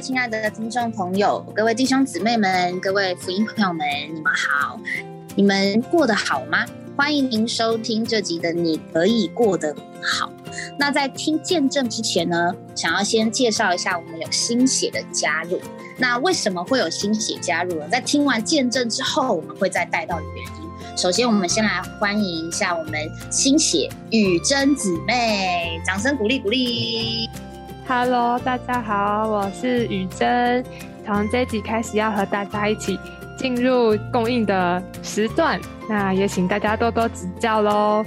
亲爱的听众朋友，各位弟兄姊妹们，各位福音朋友们，你们好，你们过得好吗？欢迎您收听这集的《你可以过得好》。那在听见证之前呢，想要先介绍一下我们有新血的加入。那为什么会有新血加入呢？在听完见证之后，我们会再带到原因。首先，我们先来欢迎一下我们新血雨珍姊妹，掌声鼓励鼓励。Hello，大家好，我是雨珍。从这集开始要和大家一起进入供应的时段，那也请大家多多指教喽。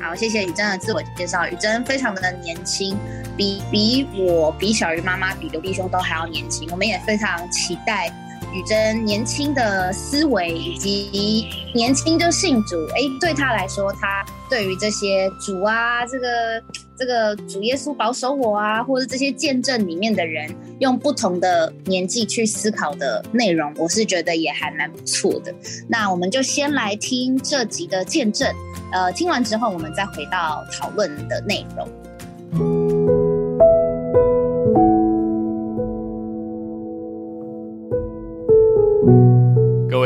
好，谢谢雨珍的自我介绍。雨珍非常的年轻，比比我、比小鱼妈妈、比刘弟兄都还要年轻。我们也非常期待雨珍年轻的思维以及年轻就信主。哎，对他来说，他对于这些主啊，这个这个主耶稣保守我啊，或者这些见证里面的人，用不同的年纪去思考的内容，我是觉得也还蛮不错的。那我们就先来听这集的见证。呃，听完之后，我们再回到讨论的内容。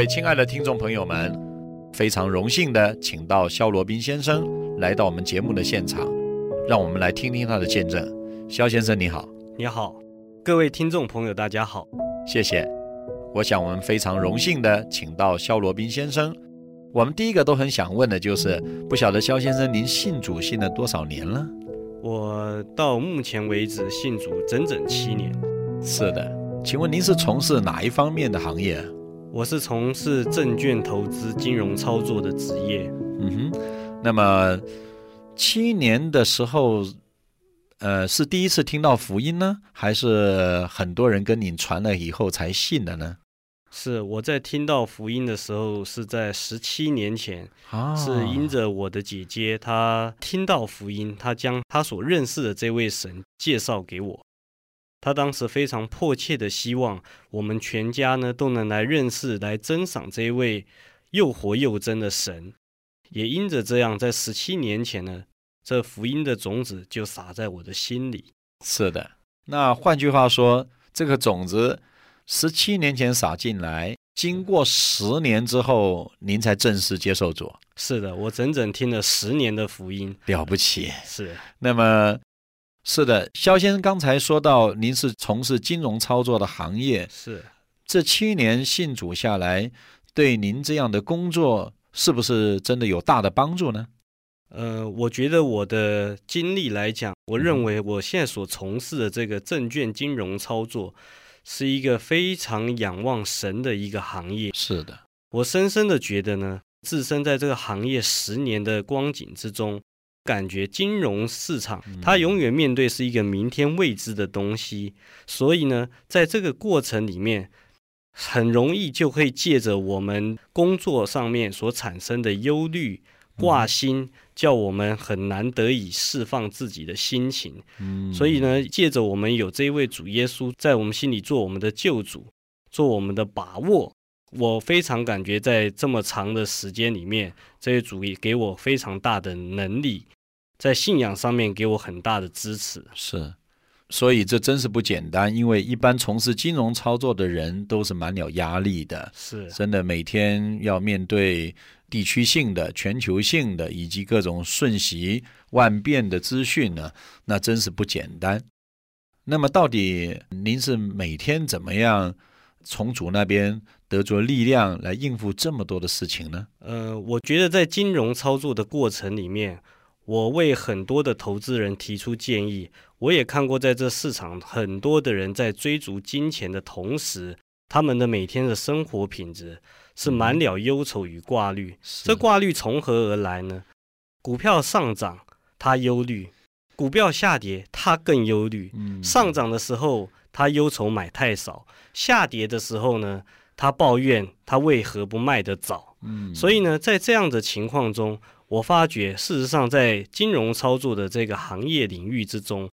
位亲爱的听众朋友们，非常荣幸的请到肖罗宾先生来到我们节目的现场，让我们来听听他的见证。肖先生你好，你好，各位听众朋友，大家好。谢谢。我想我们非常荣幸的请到肖罗宾先生。我们第一个都很想问的就是，不晓得肖先生您信主信了多少年了？我到目前为止信主整整七年。是的，请问您是从事哪一方面的行业？我是从事证券投资、金融操作的职业。嗯哼，那么七年的时候，呃，是第一次听到福音呢，还是很多人跟你传了以后才信的呢？是我在听到福音的时候，是在十七年前，啊是因着我的姐姐，她听到福音，她将她所认识的这位神介绍给我。她当时非常迫切的希望我们全家呢都能来认识、来珍赏这一位又活又真的神。也因着这样，在十七年前呢，这福音的种子就撒在我的心里。是的。那换句话说，这个种子十七年前撒进来，经过十年之后，您才正式接受主，是的，我整整听了十年的福音。了不起。是那么，是的，肖先生刚才说到，您是从事金融操作的行业，是，这七年信主下来，对您这样的工作是不是真的有大的帮助呢？呃，我觉得我的经历来讲，我认为我现在所从事的这个证券金融操作，是一个非常仰望神的一个行业。是的，我深深的觉得呢，置身在这个行业十年的光景之中，感觉金融市场它永远面对是一个明天未知的东西，所以呢，在这个过程里面，很容易就会借着我们工作上面所产生的忧虑、挂心，叫我们很难得以释放自己的心情。嗯，所以呢，借着我们有这一位主耶稣在我们心里做我们的救主，做我们的把握，我非常感觉在这么长的时间里面，这位主也给我非常大的能力，在信仰上面给我很大的支持。是，所以这真是不简单，因为一般从事金融操作的人都是蛮有压力的，是真的每天要面对地区性的、全球性的以及各种瞬息万变的资讯呢，那真是不简单。那么，到底您是每天怎么样从主那边得着力量来应付这么多的事情呢？呃，我觉得在金融操作的过程里面，我为很多的投资人提出建议。我也看过，在这市场很多的人在追逐金钱的同时，他们的每天的生活品质是满了忧愁与挂虑。这挂虑从何而来呢？股票上涨，他忧虑；股票下跌，他更忧虑。嗯上涨的时候，他忧愁买太少；下跌的时候呢，他抱怨他为何不卖得早。嗯所以呢，在这样的情况中，我发觉，事实上，在金融操作的这个行业领域之中，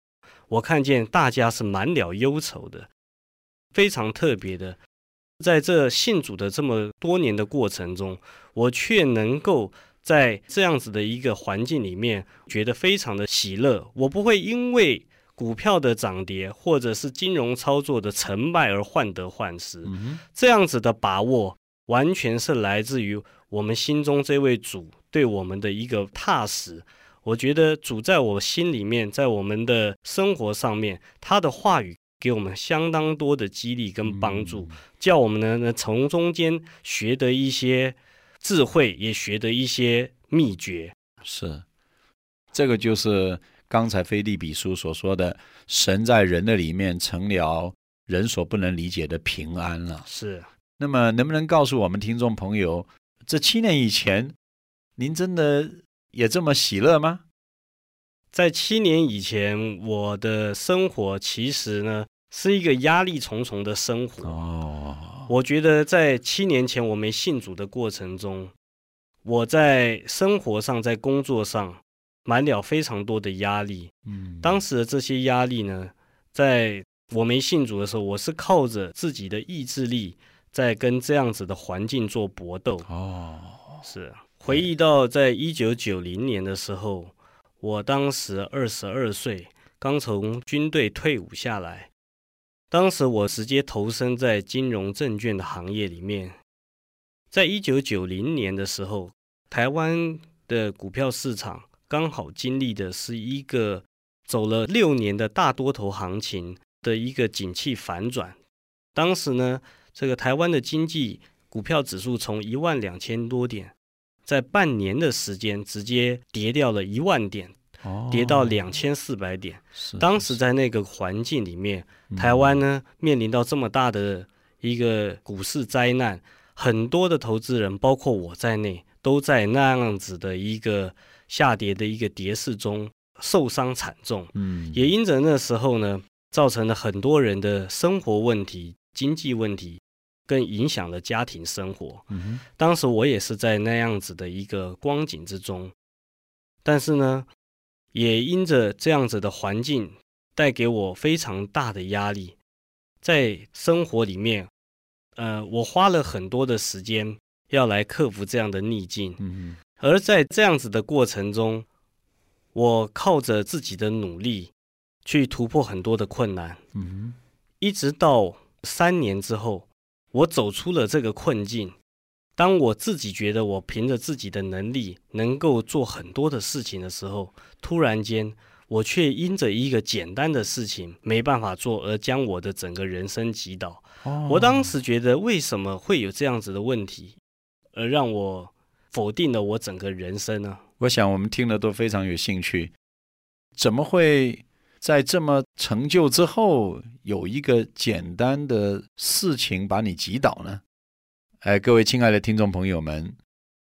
我看见大家是满了忧愁的，非常特别的。在这信主的这么多年的过程中，我却能够在这样子的一个环境里面，觉得非常的喜乐。我不会因为股票的涨跌，或者是金融操作的成败而患得患失。嗯这样子的把握，完全是来自于我们心中这位主对我们的一个踏实。我觉得主在我心里面，在我们的生活上面，他的话语给我们相当多的激励跟帮助，叫我们呢呢从中间学得一些智慧，也学得一些秘诀。是，这个就是刚才菲利比书所说的，神在人的里面成了人所不能理解的平安了。是那么，能不能告诉我们听众朋友，这七年以前，您真的也这么喜乐吗？在七年以前，我的生活其实呢是一个压力重重的生活。哦，我觉得在七年前我没信主的过程中，我在生活上、在工作上满了非常多的压力。嗯，当时的这些压力呢，在我没信主的时候，我是靠着自己的意志力，在跟这样子的环境做搏斗。哦，是回忆到在一九九零年的时候，我当时二十二岁，刚从军队退伍下来。当时我直接投身在金融证券的行业里面。在一九九零年的时候，台湾的股票市场刚好经历的是一个走了六年的大多头行情的一个景气反转。当时呢，这个台湾的经济股票指数从一万两千多点，在半年的时间直接跌掉了一万点，哦跌到两千四百点。是当时在那个环境里面，嗯台湾呢面临到这么大的一个股市灾难，很多的投资人，包括我在内，都在那样子的一个下跌的一个跌势中受伤惨重。嗯也因着那时候呢，造成了很多人的生活问题、经济问题，更影响了家庭生活。嗯当时我也是在那样子的一个光景之中，但是呢，也因着这样子的环境带给我非常大的压力，在生活里面，呃，我花了很多的时间要来克服这样的逆境，嗯而在这样子的过程中，我靠着自己的努力去突破很多的困难，嗯一直到三年之后，我走出了这个困境。当我自己觉得我凭着自己的能力能够做很多的事情的时候，突然间我却因着一个简单的事情没办法做，而将我的整个人生击倒。哼，我当时觉得，为什么会有这样子的问题，而让我否定了我整个人生呢？我想我们听了都非常有兴趣，怎么会在这么成就之后，有一个简单的事情把你击倒呢？哎，各位亲爱的听众朋友们，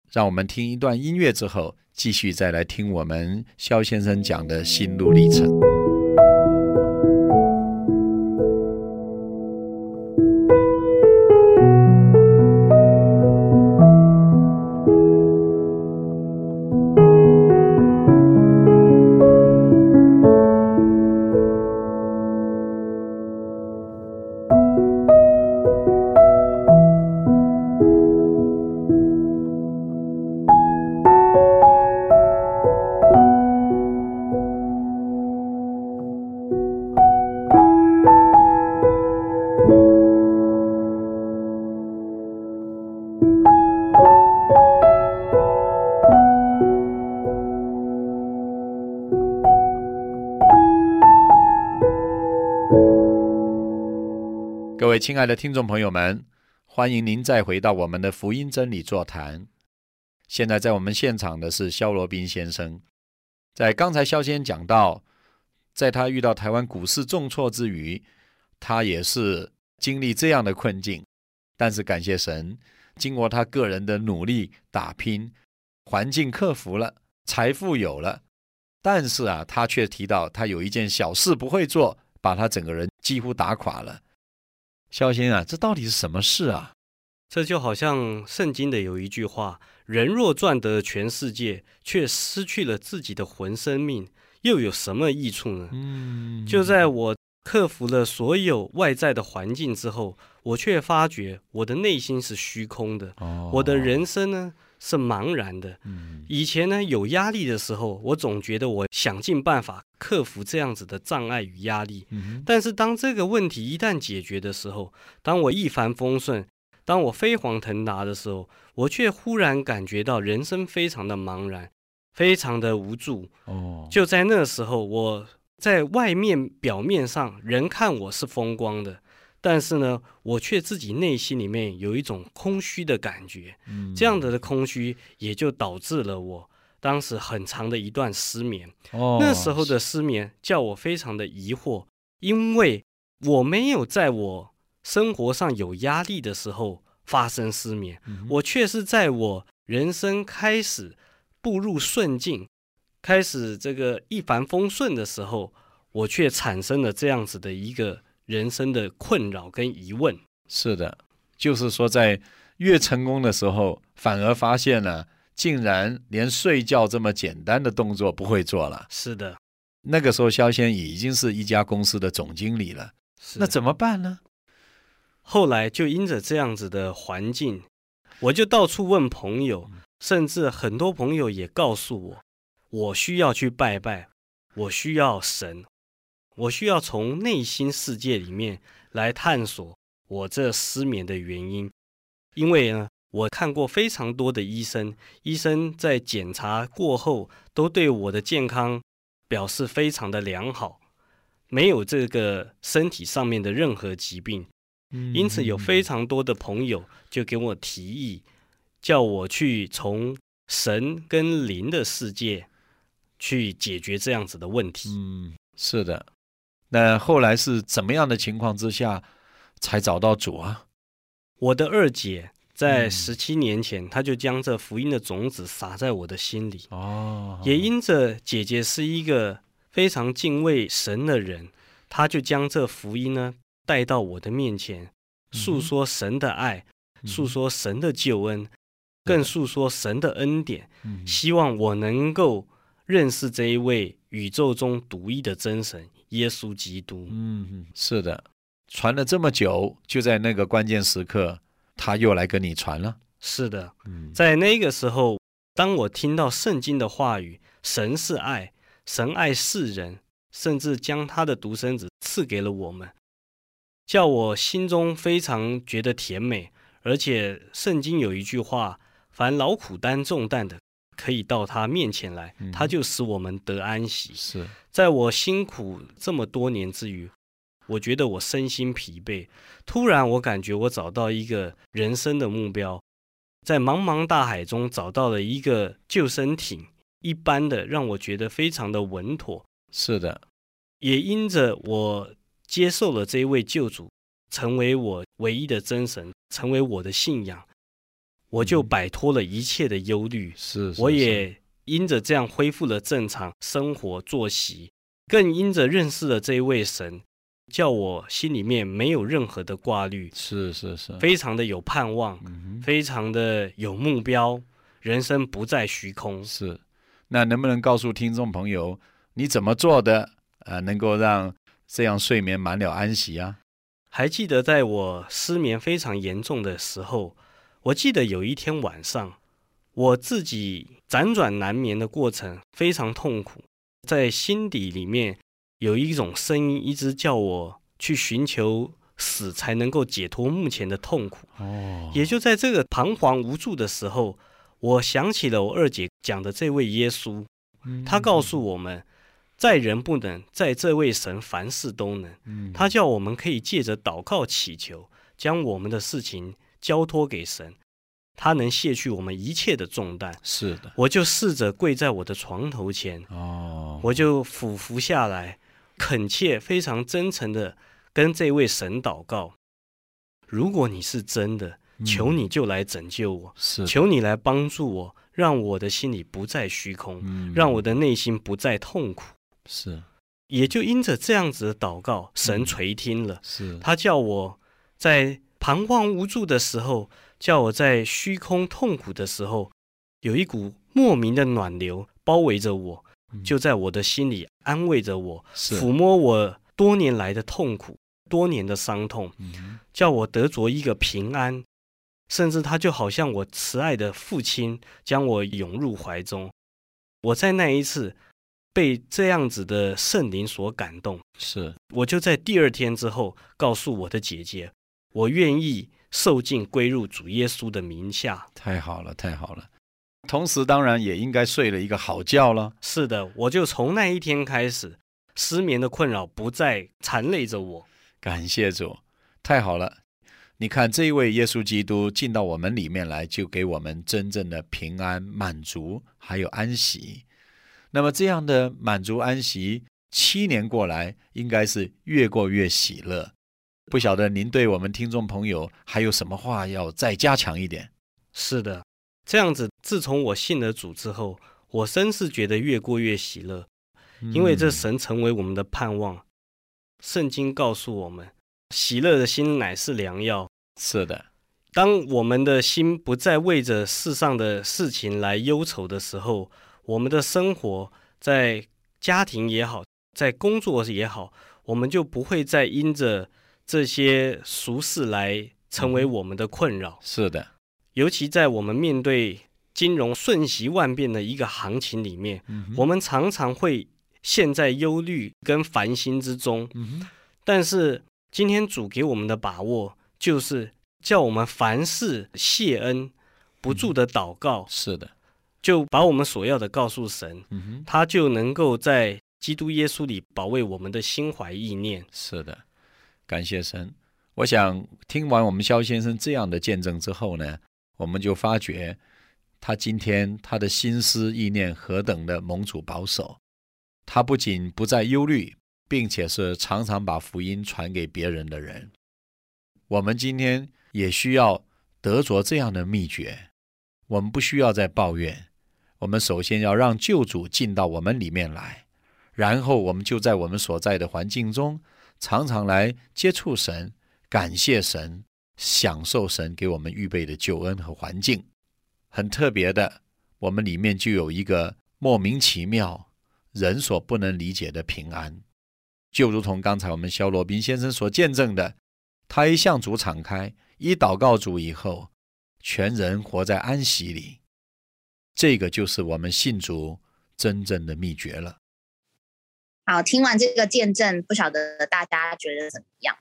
让我们听一段音乐之后，继续再来听我们肖先生讲的心路历程。亲爱的听众朋友们，欢迎您再回到我们的福音真理座谈。现在在我们现场的是肖罗宾先生。在刚才肖先生讲到，在他遇到台湾股市重挫之余，他也是经历这样的困境，但是感谢神，经过他个人的努力打拼，环境克服了，财富有了，但是啊，他却提到他有一件小事不会做，把他整个人几乎打垮了。肖先生啊，这到底是什么事啊？这就好像圣经的有一句话：“人若赚得全世界，却失去了自己的魂生命，又有什么益处呢？”嗯就在我克服了所有外在的环境之后，我却发觉我的内心是虚空的，哦我的人生呢是茫然的，嗯以前呢，有压力的时候，我总觉得我想尽办法克服这样子的障碍与压力。嗯但是当这个问题一旦解决的时候，当我一帆风顺，当我飞黄腾达的时候，我却忽然感觉到人生非常的茫然，非常的无助。哦，就在那时候，我在外面表面上人看我是风光的，但是呢，我却自己内心里面有一种空虚的感觉。嗯这样的空虚也就导致了我当时很长的一段失眠。哦，那时候的失眠叫我非常的疑惑，因为我没有在我生活上有压力的时候发生失眠，嗯我却是在我人生开始步入顺境，开始这个一帆风顺的时候，我却产生了这样子的一个人生的困扰跟疑问。是的，就是说在越成功的时候，反而发现了，竟然连睡觉这么简单的动作不会做了。是的，那个时候，肖先已经是一家公司的总经理了，那怎么办呢？后来就因着这样子的环境，我就到处问朋友，甚至很多朋友也告诉我，我需要去拜拜，我需要神，我需要从内心世界里面来探索我这失眠的原因。因为呢，我看过非常多的医生，医生在检查过后都对我的健康表示非常的良好，没有这个身体上面的任何疾病。因此，有非常多的朋友就给我提议，叫我去从神跟灵的世界去解决这样子的问题。嗯，是的。那后来是怎么样的情况之下才找到主啊？我的二姐在嗯。十七年前，她就将这福音的种子撒在我的心里，哦，也因着姐姐是一个非常敬畏神的人，她就将这福音呢带到我的面前，诉说神的爱，诉说神的救恩，更诉说神的恩典。嗯。希望我能够认识这一位宇宙中独一的真神耶稣基督。嗯，是的，传了这么久，就在那个关键时刻，他又来跟你传了。是的，嗯，在那个时候，当我听到圣经的话语，神是爱，神爱世人，甚至将他的独生子赐给了我们，叫我心中非常觉得甜美。而且圣经有一句话：凡劳苦担重担的，可以到他面前来嗯，他就使我们得安息。是，在我辛苦这么多年之余，我觉得我身心疲惫。突然，我感觉我找到一个人生的目标，在茫茫大海中找到了一个救生艇，一般的让我觉得非常的稳妥。是的，也因着我接受了这一位救主，成为我唯一的真神，成为我的信仰，我就嗯摆脱了一切的忧虑。是，是我也因着这样恢复了正常生活作息，更因着认识了这一位神，叫我心里面没有任何的挂虑，是是是，非常的有盼望，嗯，非常的有目标，人生不再虚空。是。那能不能告诉听众朋友，你怎么做的啊、呃能够让这样睡眠满了安息啊？还记得在我失眠非常严重的时候，我记得有一天晚上，我自己辗转难眠的过程非常痛苦，在心底里面有一种声音一直叫我去寻求死，才能够解脱目前的痛苦。哦也就在这个彷徨无助的时候，我想起了我二姐讲的这位耶稣，嗯他告诉我们，在人不能，在这位神凡事都能。嗯他叫我们可以借着祷告祈求，将我们的事情交托给神，他能卸去我们一切的重担。是的，我就试着跪在我的床头前，哦，我就俯伏下来，恳切、非常真诚的跟这位神祷告：如果你是真的，嗯。求你就来拯救我，是求你来帮助我，让我的心里不再虚空，嗯。让我的内心不再痛苦。是。也就因着这样子的祷告，嗯神垂听了。是。他叫我在彷徨无助的时候，叫我在虚空痛苦的时候，有一股莫名的暖流包围着我，嗯。就在我的心里安慰着我，抚摸我多年来的痛苦、多年的伤痛，嗯。叫我得着一个平安，甚至他就好像我慈爱的父亲，将我拥入怀中。我在那一次被这样子的圣灵所感动，是。我就在第二天之后告诉我的姐姐，我愿意受尽归入主耶稣的名下。太好了，太好了。同时，当然也应该睡了一个好觉了。是的，我就从那一天开始，失眠的困扰不再缠累着我。感谢主，太好了。你看，这一位耶稣基督进到我们里面来，就给我们真正的平安、满足，还有安息。那么，这样的满足、安息，七年过来，应该是越过越喜乐。不晓得您对我们听众朋友还有什么话要再加强一点？是的，这样子，自从我信了主之后，我真是觉得越过越喜乐，因为这神成为我们的盼望。圣经告诉我们，喜乐的心乃是良药。是的，当我们的心不再为着世上的事情来忧愁的时候，我们的生活在家庭也好，在工作也好，我们就不会再因着这些俗事来成为我们的困扰。是的，尤其在我们面对金融瞬息万变的一个行情里面，我们常常会陷在忧虑跟烦心之中。但是今天主给我们的把握。就是叫我们凡事谢恩，不住的祷告。是的，就把我们所要的告诉神，他就能够在基督耶稣里保卫我们的心怀意念。是的，感谢神。我想听完我们肖先生这样的见证之后呢，我们就发觉他今天他的心思意念何等的蒙主保守。他不仅不再忧虑，并且是常常把福音传给别人的人。我们今天也需要得着这样的秘诀。我们不需要再抱怨，我们首先要让救主进到我们里面来，然后我们就在我们所在的环境中，常常来接触神，感谢神，享受神给我们预备的救恩和环境。很特别的，我们里面就有一个莫名其妙、人所不能理解的平安，就如同刚才我们肖罗宾先生所见证的。他一向主敞开，一祷告主以后，全人活在安息里。这个就是我们信主真正的秘诀了。好，听完这个见证，不晓得大家觉得怎么样？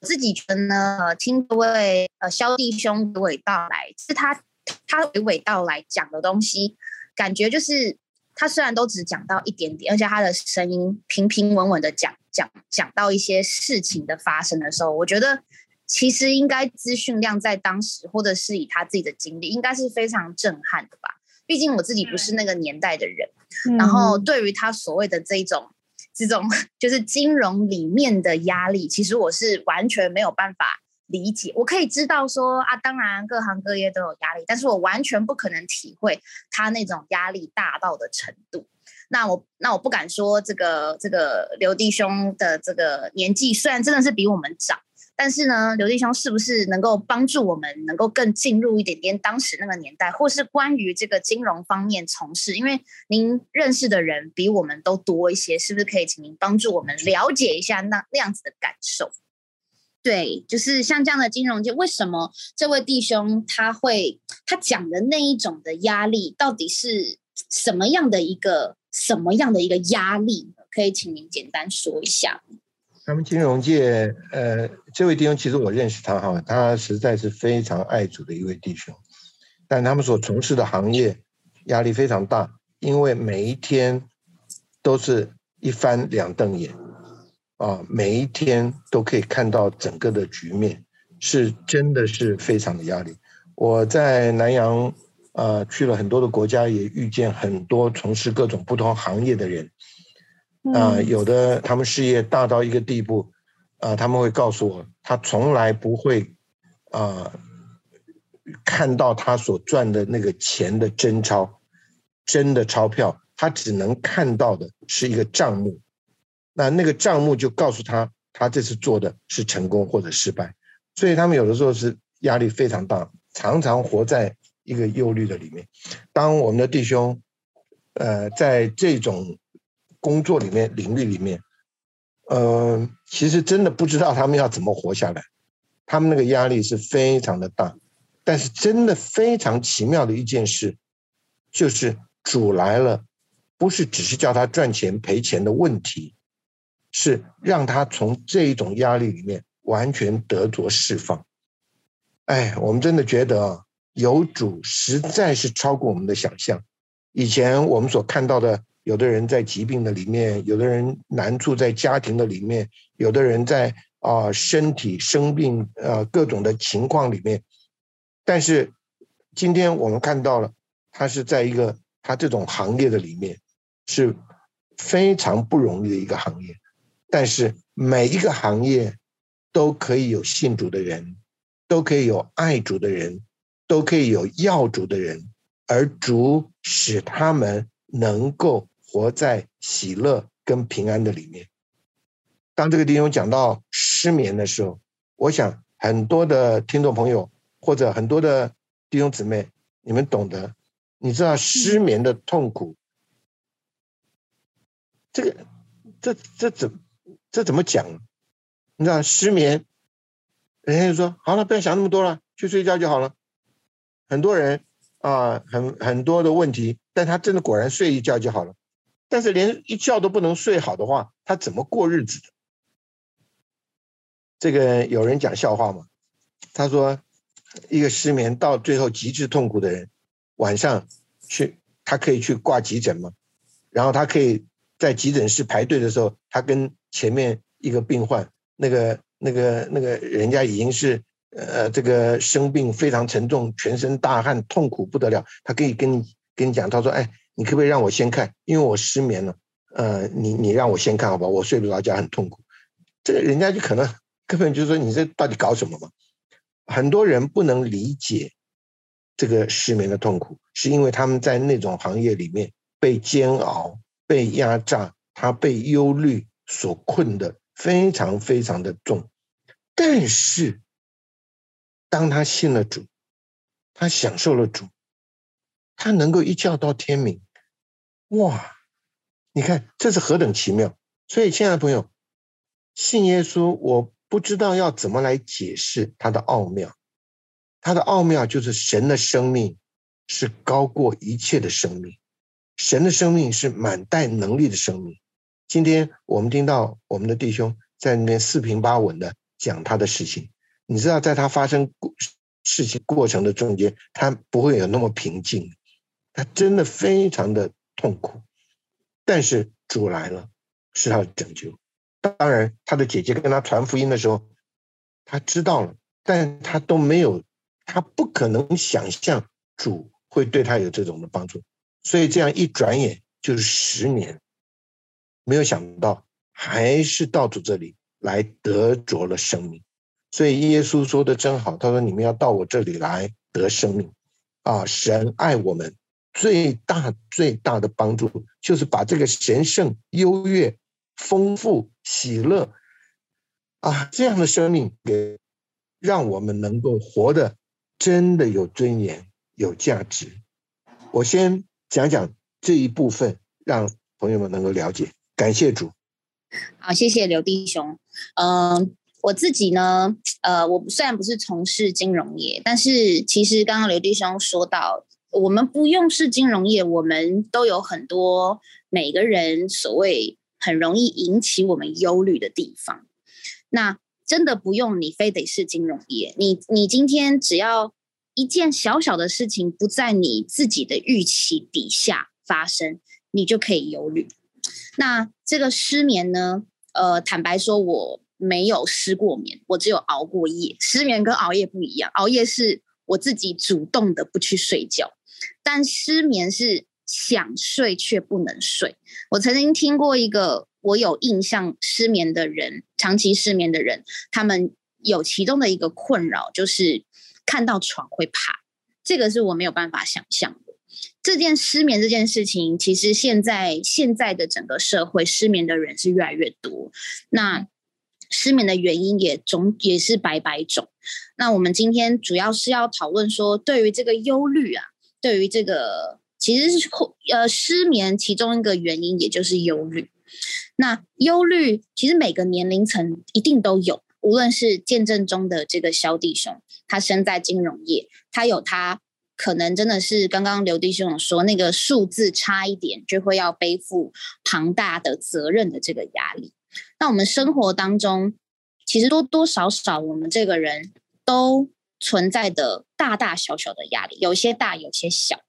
我自己觉得呢，呃听这位呃肖弟兄娓娓道来，是他他娓娓道来讲的东西，感觉就是他虽然都只讲到一点点，而且他的声音平平稳稳的讲。讲讲到一些事情的发生的时候，我觉得其实应该资讯量在当时，或者是以他自己的经历，应该是非常震撼的吧。毕竟我自己不是那个年代的人，然后对于他所谓的这一种这种就是金融里面的压力，其实我是完全没有办法理解。我可以知道说啊，当然各行各业都有压力，但是我完全不可能体会他那种压力大到的程度。那我那我不敢说这个这个刘弟兄的这个年纪虽然真的是比我们长，但是呢，刘弟兄是不是能够帮助我们能够更进入一点点当时那个年代，或是关于这个金融方面从事？因为您认识的人比我们都多一些，是不是可以请您帮助我们了解一下那那样子的感受？对，就是像这样的金融界，为什么这位弟兄他会他讲的那一种的压力，到底是什么样的一个？什么样的一个压力？可以请您简单说一下。他们金融界，呃，这位弟兄其实我认识他哈，他实在是非常爱主的一位弟兄，但他们所从事的行业压力非常大，因为每一天都是一翻两瞪眼啊，每一天都可以看到整个的局面，是真的是非常的压力。我在南阳。呃，去了很多的国家，也遇见很多从事各种不同行业的人。啊，有的他们事业大到一个地步，啊，他们会告诉我，他从来不会啊看到他所赚的那个钱的真钞，真的钞票，他只能看到的是一个账目。那那个账目就告诉他，他这次做的是成功或者失败。所以他们有的时候是压力非常大，常常活在。一个忧虑的里面，当我们的弟兄，呃，在这种工作里面领域里面，呃，其实真的不知道他们要怎么活下来，他们那个压力是非常的大，但是真的非常奇妙的一件事，就是主来了，不是只是叫他赚钱赔钱的问题，是让他从这一种压力里面完全得着释放。哎，我们真的觉得啊，有主实在是超过我们的想象。以前我们所看到的，有的人在疾病的里面，有的人难处在家庭的里面，有的人在啊身体生病呃各种的情况里面。但是今天我们看到了，他是在一个他这种行业的里面是非常不容易的一个行业，但是每一个行业都可以有信主的人。都可以有爱主的人，都可以有要主的人，而主使他们能够活在喜乐跟平安的里面。当这个弟兄讲到失眠的时候，我想很多的听众朋友或者很多的弟兄姊妹，你们懂得，你知道失眠的痛苦，这个这这怎这怎么讲？你知道失眠。人家就说：“好了，不要想那么多了，去睡觉就好了。”很多人啊，很很多的问题，但他真的果然睡一觉就好了。但是连一觉都不能睡好的话，他怎么过日子的？这个有人讲笑话嘛？他说，一个失眠到最后极致痛苦的人，晚上去他可以去挂急诊嘛？然后他可以在急诊室排队的时候，他跟前面一个病患那个。那个那个人家已经是呃这个生病非常沉重，全身大汗，痛苦不得了。他可以跟你跟你讲，他说：“哎，你可不可以让我先看？因为我失眠了。呃，你你让我先看好吧，我睡不着觉，很痛苦。”这个人家就可能根本就说：“你这到底搞什么嘛？”很多人不能理解这个失眠的痛苦，是因为他们在那种行业里面被煎熬、被压榨，他被忧虑所困的。非常非常的重，但是当他信了主，他享受了主，他能够一觉到天明，哇！你看这是何等奇妙！所以，亲爱的朋友，信耶稣，我不知道要怎么来解释他的奥妙。他的奥妙就是神的生命是高过一切的生命，神的生命是满带能力的生命。今天我们听到我们的弟兄在那边四平八稳的讲他的事情，你知道，在他发生事情过程的中间，他不会有那么平静，他真的非常的痛苦。但是主来了，是他的拯救。当然，他的姐姐跟他传福音的时候，他知道了，但他都没有，他不可能想象主会对他有这种的帮助。所以这样一转眼就是十年。没有想到，还是到主这里来得着了生命，所以耶稣说的真好，他说：“你们要到我这里来得生命。”啊，神爱我们最大最大的帮助，就是把这个神圣、优越、丰富、喜乐啊这样的生命给让我们能够活得真的有尊严、有价值。我先讲讲这一部分，让朋友们能够了解。感谢主，好，谢谢刘弟兄。嗯，我自己呢，呃，我虽然不是从事金融业，但是其实刚刚刘弟兄说到，我们不用是金融业，我们都有很多每个人所谓很容易引起我们忧虑的地方。那真的不用你非得是金融业，你你今天只要一件小小的事情不在你自己的预期底下发生，你就可以忧虑。那这个失眠呢？呃，坦白说，我没有失过眠，我只有熬过夜。失眠跟熬夜不一样，熬夜是我自己主动的不去睡觉，但失眠是想睡却不能睡。我曾经听过一个我有印象失眠的人，长期失眠的人，他们有其中的一个困扰，就是看到床会怕，这个是我没有办法想象的。这件失眠这件事情，其实现在现在的整个社会失眠的人是越来越多。那失眠的原因也总也是百百种。那我们今天主要是要讨论说，对于这个忧虑啊，对于这个其实是呃失眠其中一个原因，也就是忧虑。那忧虑其实每个年龄层一定都有，无论是见证中的这个肖弟兄，他身在金融业，他有他可能真的是刚刚刘弟兄说那个数字差一点就会要背负庞大的责任的这个压力。那我们生活当中，其实多多少少我们这个人都存在的大大小小的压力，有些大，有些小。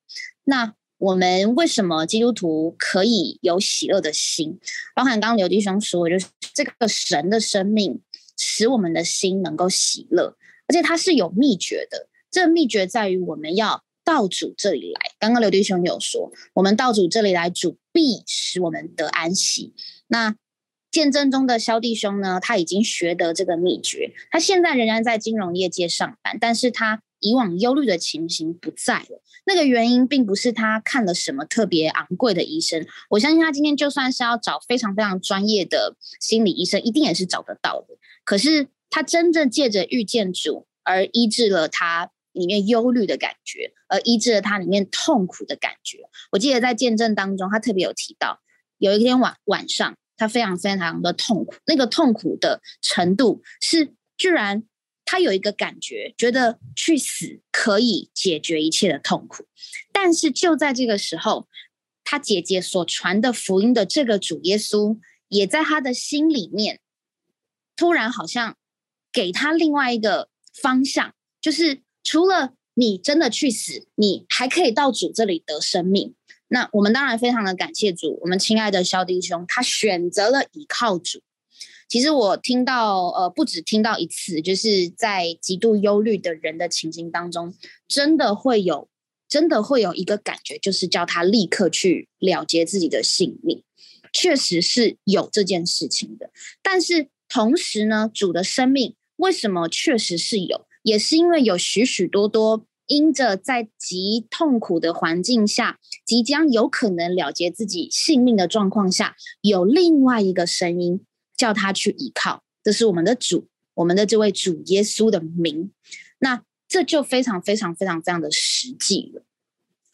那我们为什么基督徒可以有喜乐的心？包含刚刚刘弟兄说，就是这个神的生命使我们的心能够喜乐，而且它是有秘诀的。这秘诀在于我们要到主这里来。刚刚刘弟兄有说，我们到主这里来，主必使我们得安息。那见证中的肖弟兄呢？他已经学得这个秘诀，他现在仍然在金融业界上班，但是他以往忧虑的情形不在了。那个原因并不是他看了什么特别昂贵的医生，我相信他今天就算是要找非常非常专业的心理医生，一定也是找得到的。可是他真正借着遇见主而医治了他里面忧虑的感觉，而医治了他里面痛苦的感觉。我记得在见证当中，他特别有提到，有一天晚晚上，他非常非常的痛苦，那个痛苦的程度是居然。他有一个感觉，觉得去死可以解决一切的痛苦，但是就在这个时候，他姐姐所传的福音的这个主耶稣，也在他的心里面，突然好像给他另外一个方向，就是除了你真的去死，你还可以到主这里得生命。那我们当然非常的感谢主，我们亲爱的小弟兄，他选择了倚靠主。其实我听到，呃，不止听到一次，就是在极度忧虑的人的情形当中，真的会有，真的会有一个感觉，就是叫他立刻去了结自己的性命，确实是有这件事情的。但是同时呢，主的生命为什么确实是有，也是因为有许许多多因着在极痛苦的环境下，即将有可能了结自己性命的状况下，有另外一个声音。叫他去依靠，这是我们的主，我们的这位主耶稣的名。那这就非常非常非常非常的实际了。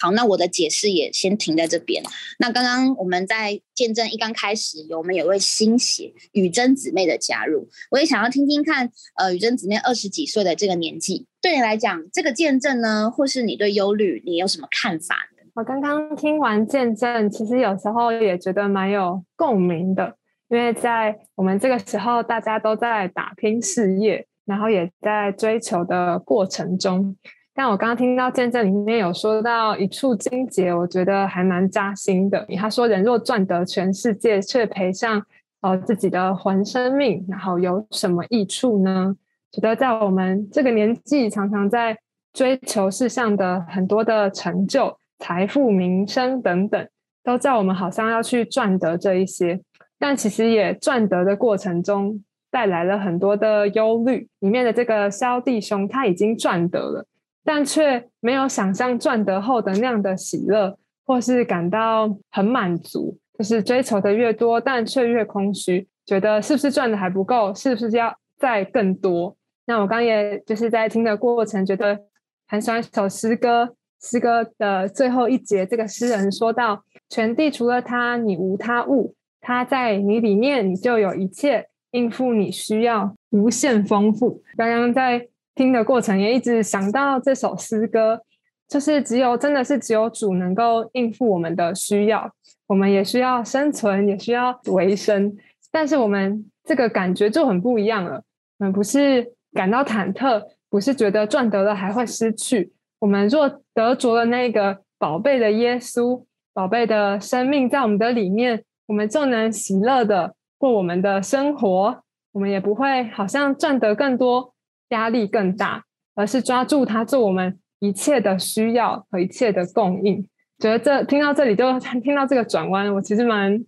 好，那我的解释也先停在这边。那刚刚我们在见证一刚开始，有我们有位新血雨珍姊妹的加入，我也想要听听看，呃，雨珍姊妹二十几岁的这个年纪，对你来讲，这个见证呢，或是你对忧虑，你有什么看法？我刚刚听完见证，其实有时候也觉得蛮有共鸣的。因为在我们这个时候，大家都在打拼事业，然后也在追求的过程中。但我刚刚听到见证里面有说到一处经节，我觉得还蛮扎心的。他说：“人若赚得全世界，却赔上呃自己的魂生命，然后有什么益处呢？”觉得在我们这个年纪，常常在追求世上的很多的成就、财富、名声等等，都在我们好像要去赚得这一些。但其实也赚得的过程中带来了很多的忧虑。里面的这个肖弟兄他已经赚得了，但却没有想象赚得后的那样的喜乐，或是感到很满足。就是追求的越多，但却越空虚，觉得是不是赚的还不够？是不是要再更多？那我刚也就是在听的过程，觉得很喜欢一首诗歌。诗歌的最后一节，这个诗人说到：“全地除了他，你无他物。”他在你里面，你就有一切应付你需要，无限丰富。刚刚在听的过程也一直想到这首诗歌，就是只有真的是只有主能够应付我们的需要，我们也需要生存，也需要维生。但是我们这个感觉就很不一样了，我们不是感到忐忑，不是觉得赚得了还会失去。我们若得着了那个宝贝的耶稣，宝贝的生命在我们的里面。我们就能喜乐的过我们的生活，我们也不会好像赚得更多，压力更大，而是抓住它做我们一切的需要和一切的供应。觉得这听到这里就 听到这个转弯，我其实蛮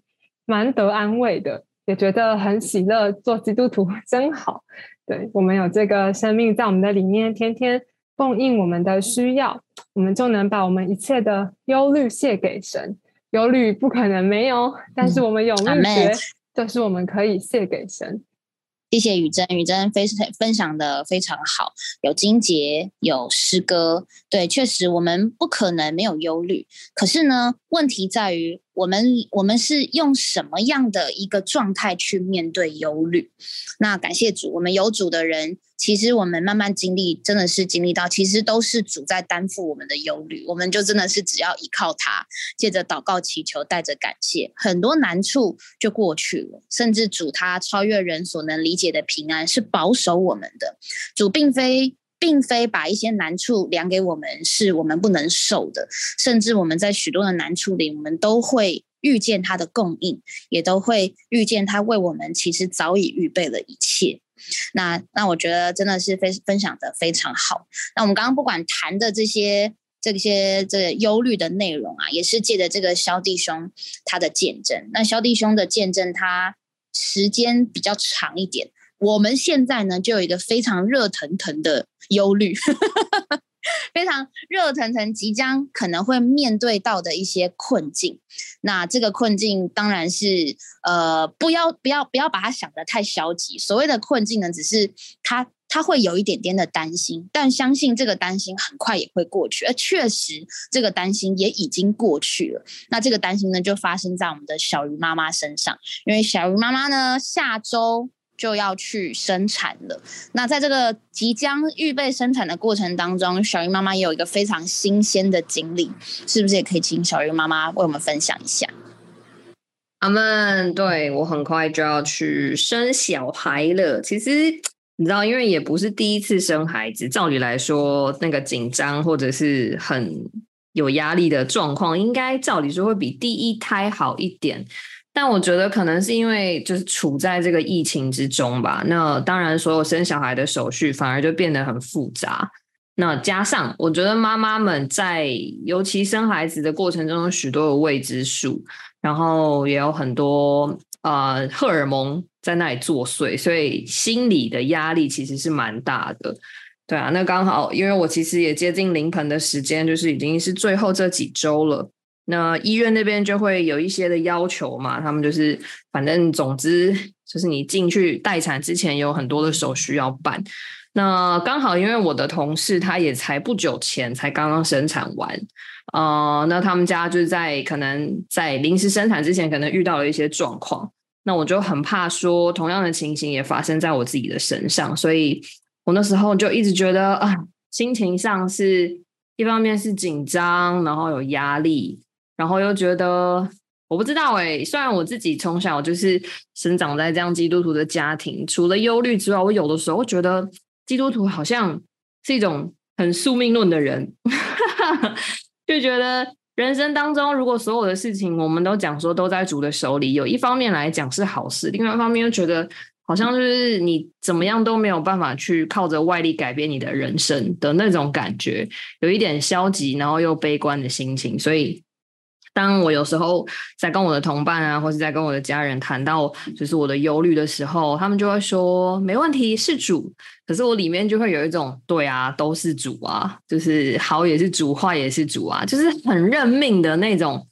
蛮得安慰的，也觉得很喜乐。做基督徒 真好，对我们有这个生命在我们的里面，天天供应我们的需要，我们就能把我们一切的忧虑卸给神。忧虑不可能没有，但是我们有秘诀，就是我们可以卸给神。谢谢雨珍，雨珍非常分享的非常好，有金节，有诗歌，对，确实我们不可能没有忧虑。可是呢，问题在于我们我们是用什么样的一个状态去面对忧虑？那感谢主，我们有主的人。其实我们慢慢经历，真的是经历到，其实都是主在担负我们的忧虑，我们就真的是只要依靠他，借着祷告祈求，带着感谢，很多难处就过去了。甚至主他超越人所能理解的平安，是保守我们的。主并非并非把一些难处量给我们，是我们不能受的。甚至我们在许多的难处里，我们都会遇见他的供应，也都会遇见他为我们其实早已预备了一切。那那我觉得真的是非分享的非常好。那我们刚刚不管谈的这些这些这忧虑的内容啊，也是借着这个肖弟兄他的见证。那肖弟兄的见证，他时间比较长一点。我们现在呢，就有一个非常热腾腾的忧虑。非常热腾腾，即将可能会面对到的一些困境。那这个困境当然是，呃，不要不要不要把它想得太消极。所谓的困境呢，只是他他会有一点点的担心，但相信这个担心很快也会过去。而确实，这个担心也已经过去了。那这个担心呢，就发生在我们的小鱼妈妈身上，因为小鱼妈妈呢，下周。就要去生产了。那在这个即将预备生产的过程当中，小鱼妈妈也有一个非常新鲜的经历，是不是也可以请小鱼妈妈为我们分享一下？阿门。对我很快就要去生小孩了。其实你知道，因为也不是第一次生孩子，照理来说，那个紧张或者是很有压力的状况，应该照理说会比第一胎好一点。但我觉得可能是因为就是处在这个疫情之中吧，那当然所有生小孩的手续反而就变得很复杂。那加上我觉得妈妈们在尤其生孩子的过程中有许多的未知数，然后也有很多呃荷尔蒙在那里作祟，所以心理的压力其实是蛮大的。对啊，那刚好因为我其实也接近临盆的时间，就是已经是最后这几周了。那医院那边就会有一些的要求嘛，他们就是反正总之就是你进去待产之前有很多的手续要办。那刚好因为我的同事他也才不久前才刚刚生产完，呃，那他们家就是在可能在临时生产之前可能遇到了一些状况，那我就很怕说同样的情形也发生在我自己的身上，所以我那时候就一直觉得啊，心情上是一方面是紧张，然后有压力。然后又觉得我不知道哎，虽然我自己从小就是生长在这样基督徒的家庭，除了忧虑之外，我有的时候觉得基督徒好像是一种很宿命论的人，就觉得人生当中如果所有的事情我们都讲说都在主的手里，有一方面来讲是好事，另外一方面又觉得好像就是你怎么样都没有办法去靠着外力改变你的人生的那种感觉，有一点消极，然后又悲观的心情，所以。当我有时候在跟我的同伴啊，或是在跟我的家人谈到就是我的忧虑的时候，他们就会说没问题，是主。可是我里面就会有一种对啊，都是主啊，就是好也是主，坏也是主啊，就是很认命的那种。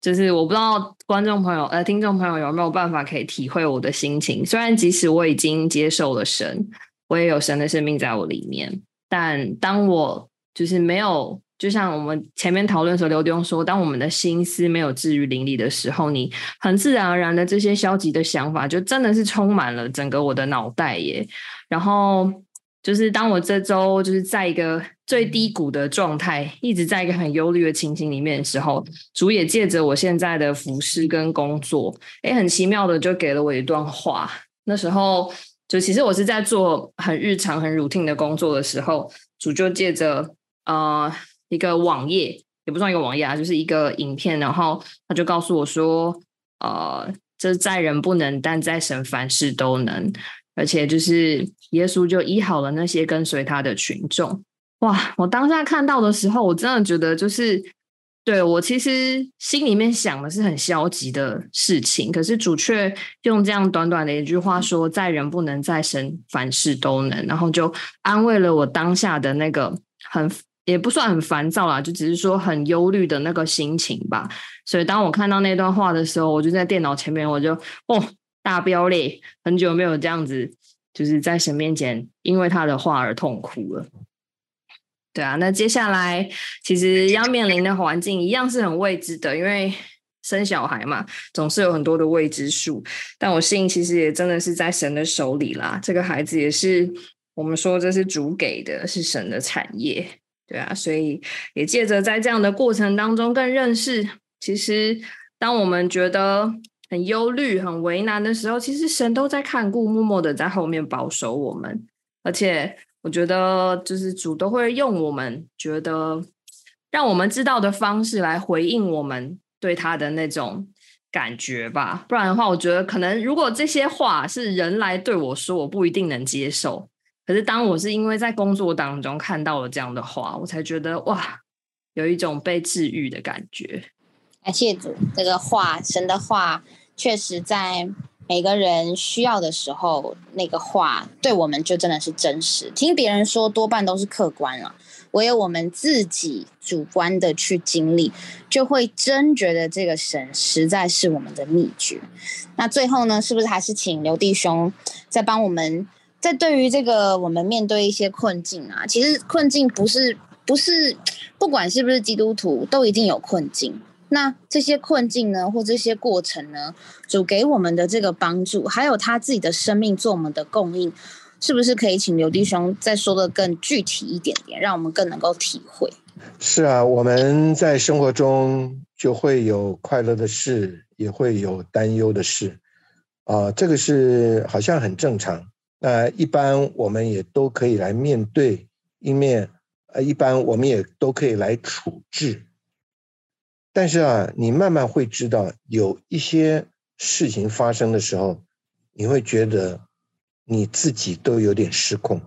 就是我不知道观众朋友呃听众朋友有没有办法可以体会我的心情。虽然即使我已经接受了神，我也有神的生命在我里面，但当我就是没有。就像我们前面讨论的时候，刘东说，当我们的心思没有置于灵里的时候，你很自然而然的这些消极的想法，就真的是充满了整个我的脑袋耶。然后就是当我这周就是在一个最低谷的状态，一直在一个很忧虑的情形里面的时候，主也借着我现在的服饰跟工作，哎，很奇妙的就给了我一段话。那时候就其实我是在做很日常、很 routine 的工作的时候，主就借着呃。一个网页也不算一个网页啊，就是一个影片，然后他就告诉我说，呃，这在人不能，但在神凡事都能，而且就是耶稣就医好了那些跟随他的群众。哇！我当下看到的时候，我真的觉得就是对我其实心里面想的是很消极的事情，可是主却用这样短短的一句话说，在人不能，在神凡事都能，然后就安慰了我当下的那个很。也不算很烦躁啦，就只是说很忧虑的那个心情吧。所以当我看到那段话的时候，我就在电脑前面，我就哦大飙泪，很久没有这样子就是在神面前因为他的话而痛哭了。对啊，那接下来其实要面临的环境一样是很未知的，因为生小孩嘛，总是有很多的未知数。但我信，其实也真的是在神的手里啦。这个孩子也是我们说这是主给的，是神的产业。对啊，所以也借着在这样的过程当中，更认识其实当我们觉得很忧虑、很为难的时候，其实神都在看顾，默默的在后面保守我们。而且我觉得，就是主都会用我们觉得让我们知道的方式来回应我们对他的那种感觉吧。不然的话，我觉得可能如果这些话是人来对我说，我不一定能接受。可是，当我是因为在工作当中看到了这样的话，我才觉得哇，有一种被治愈的感觉。感谢主，这个话，神的话，确实在每个人需要的时候，那个话对我们就真的是真实。听别人说多半都是客观了，唯有我们自己主观的去经历，就会真觉得这个神实在是我们的秘诀。那最后呢，是不是还是请刘弟兄再帮我们？在对于这个我们面对一些困境啊，其实困境不是不是不管是不是基督徒都一定有困境。那这些困境呢，或这些过程呢，主给我们的这个帮助，还有他自己的生命做我们的供应，是不是可以请刘弟兄再说的更具体一点点，让我们更能够体会？是啊，我们在生活中就会有快乐的事，也会有担忧的事，啊，这个是好像很正常。那一般我们也都可以来面对一面，呃，一般我们也都可以来处置。但是啊，你慢慢会知道，有一些事情发生的时候，你会觉得你自己都有点失控，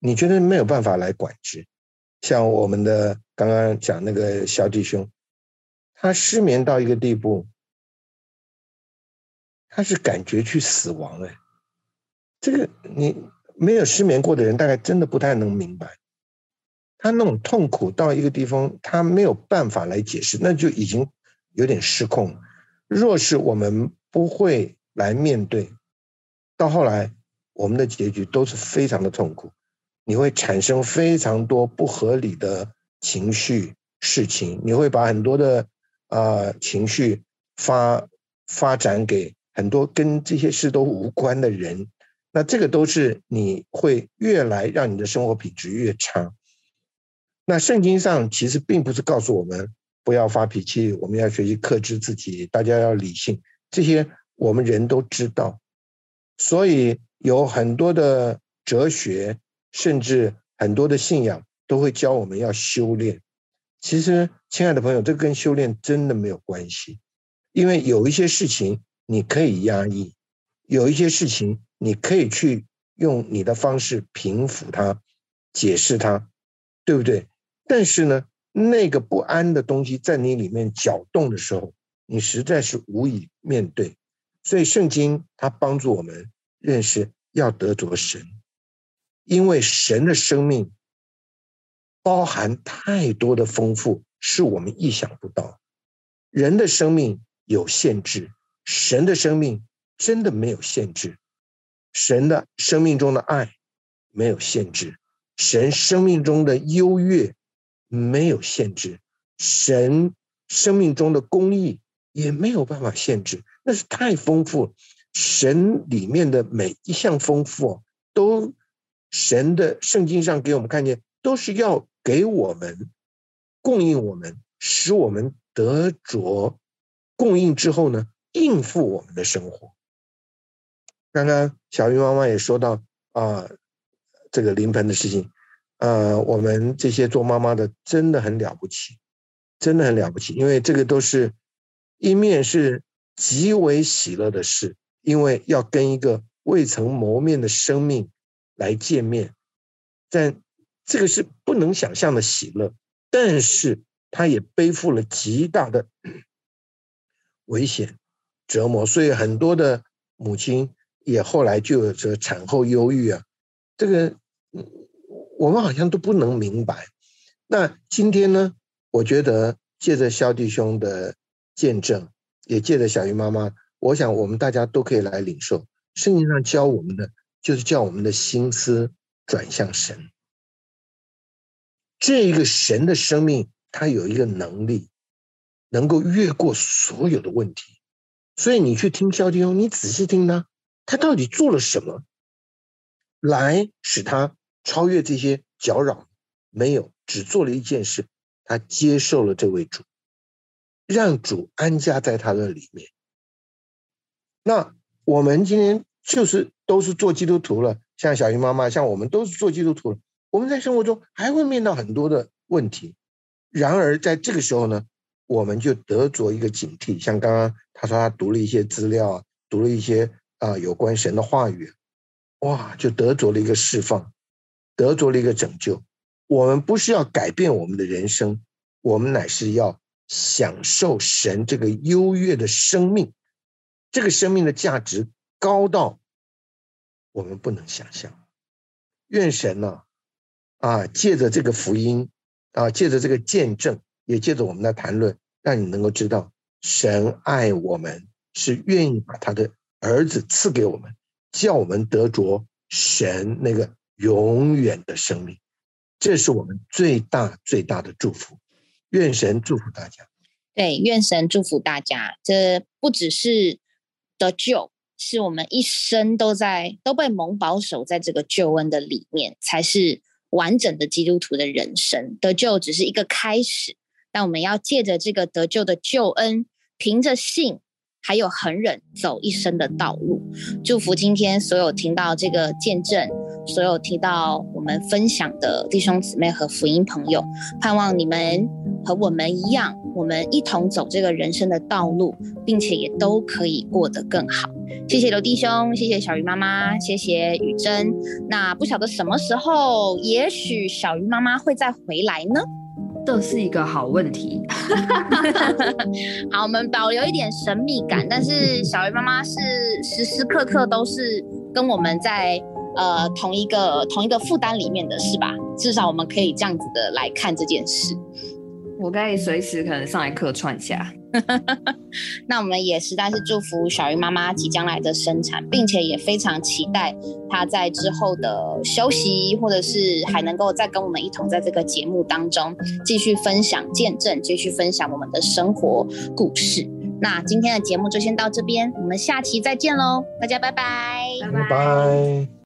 你觉得没有办法来管制。像我们的刚刚讲那个小弟兄，他失眠到一个地步，他是感觉去死亡哎。这个你没有失眠过的人，大概真的不太能明白，他那种痛苦到一个地方，他没有办法来解释，那就已经有点失控。若是我们不会来面对，到后来我们的结局都是非常的痛苦，你会产生非常多不合理的情绪事情，你会把很多的啊情绪发发展给很多跟这些事都无关的人。那这个都是你会越来让你的生活品质越差。那圣经上其实并不是告诉我们不要发脾气，我们要学习克制自己，大家要理性，这些我们人都知道。所以有很多的哲学，甚至很多的信仰都会教我们要修炼。其实，亲爱的朋友，这跟修炼真的没有关系，因为有一些事情你可以压抑，有一些事情。你可以去用你的方式平复它，解释它，对不对？但是呢，那个不安的东西在你里面搅动的时候，你实在是无以面对。所以圣经它帮助我们认识要得着神，因为神的生命包含太多的丰富，是我们意想不到。人的生命有限制，神的生命真的没有限制。神的生命中的爱没有限制，神生命中的优越没有限制，神生命中的公义也没有办法限制，那是太丰富。神里面的每一项丰富，都神的圣经上给我们看见，都是要给我们供应我们，使我们得着供应之后呢，应付我们的生活。刚刚小鱼妈妈也说到啊，这个临盆的事情，呃，我们这些做妈妈的真的很了不起，真的很了不起，因为这个都是一面是极为喜乐的事，因为要跟一个未曾谋面的生命来见面，但这个是不能想象的喜乐，但是他也背负了极大的 危险折磨，所以很多的母亲。也后来就有这个产后忧郁啊，这个我们好像都不能明白。那今天呢，我觉得借着肖弟兄的见证，也借着小鱼妈妈，我想我们大家都可以来领受圣经上教我们的，就是叫我们的心思转向神。这一个神的生命，它有一个能力，能够越过所有的问题。所以你去听萧弟兄，你仔细听他，他到底做了什么，来使他超越这些搅扰？没有，只做了一件事，他接受了这位主，让主安家在他的里面。那我们今天就是都是做基督徒了，像小鱼妈妈，像我们都是做基督徒了。我们在生活中还会面到很多的问题，然而在这个时候呢，我们就得着一个警惕。像刚刚他说他读了一些资料啊，读了一些啊有关神的话语，哇，就得着了一个释放，得着了一个拯救。我们不是要改变我们的人生，我们乃是要享受神这个优越的生命，这个生命的价值高到我们不能想象。愿神呢？啊，借着这个福音，啊，借着这个见证，也借着我们的谈论，让你能够知道，神爱我们，是愿意把他的儿子赐给我们，叫我们得着神那个永远的生命，这是我们最大最大的祝福。愿神祝福大家。对，愿神祝福大家。这不只是得救，是我们一生都在都被蒙保守在这个救恩的里面，才是。完整的基督徒的人生得救只是一个开始，但我们要借着这个得救的救恩，凭着信还有恒忍走一生的道路。祝福今天所有听到这个见证，所有听到我们分享的弟兄姊妹和福音朋友，盼望你们和我们一样，我们一同走这个人生的道路，并且也都可以过得更好。谢谢刘弟兄，谢谢小鱼妈妈，谢谢雨珍。那不晓得什么时候，也许小鱼妈妈会再回来呢？这是一个好问题。好，我们保留一点神秘感，但是小鱼妈妈是时时刻刻都是跟我们在呃同一个同一个负担里面的是吧？至少我们可以这样子的来看这件事。我可以随时可能上来客串下。那我们也实在是祝福小鱼妈妈即将来的生产，并且也非常期待她在之后的休息，或者是还能够再跟我们一同在这个节目当中继续分享见证，继续分享我们的生活故事。那今天的节目就先到这边，我们下期再见喽，大家拜拜，拜拜。